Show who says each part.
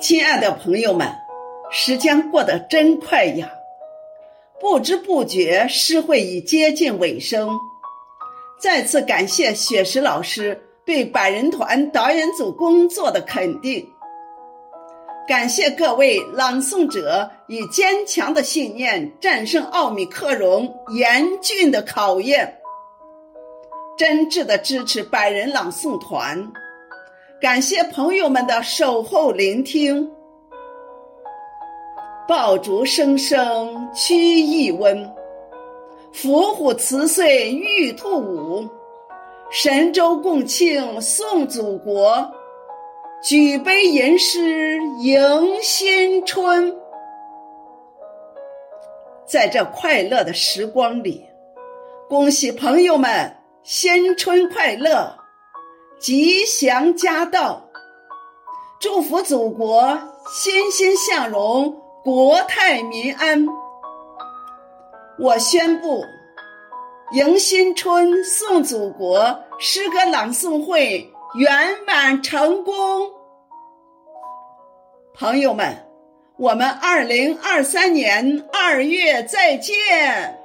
Speaker 1: 亲爱的朋友们，时间过得真快呀！不知不觉，诗会已接近尾声。再次感谢雪石老师对百人团导演组工作的肯定，感谢各位朗诵者以坚强的信念战胜奥米克戎严峻的考验，真挚的支持百人朗诵团，感谢朋友们的守候聆听。爆竹声声驱疫瘟，伏虎辞岁玉兔舞，神州共庆颂祖国，举杯吟诗迎新春。在这快乐的时光里，恭喜朋友们新春快乐，吉祥佳到，祝福祖国欣欣向荣。国泰民安。我宣布，迎新春、送祖国诗歌朗诵会圆满成功。朋友们，我们二零二三年二月再见。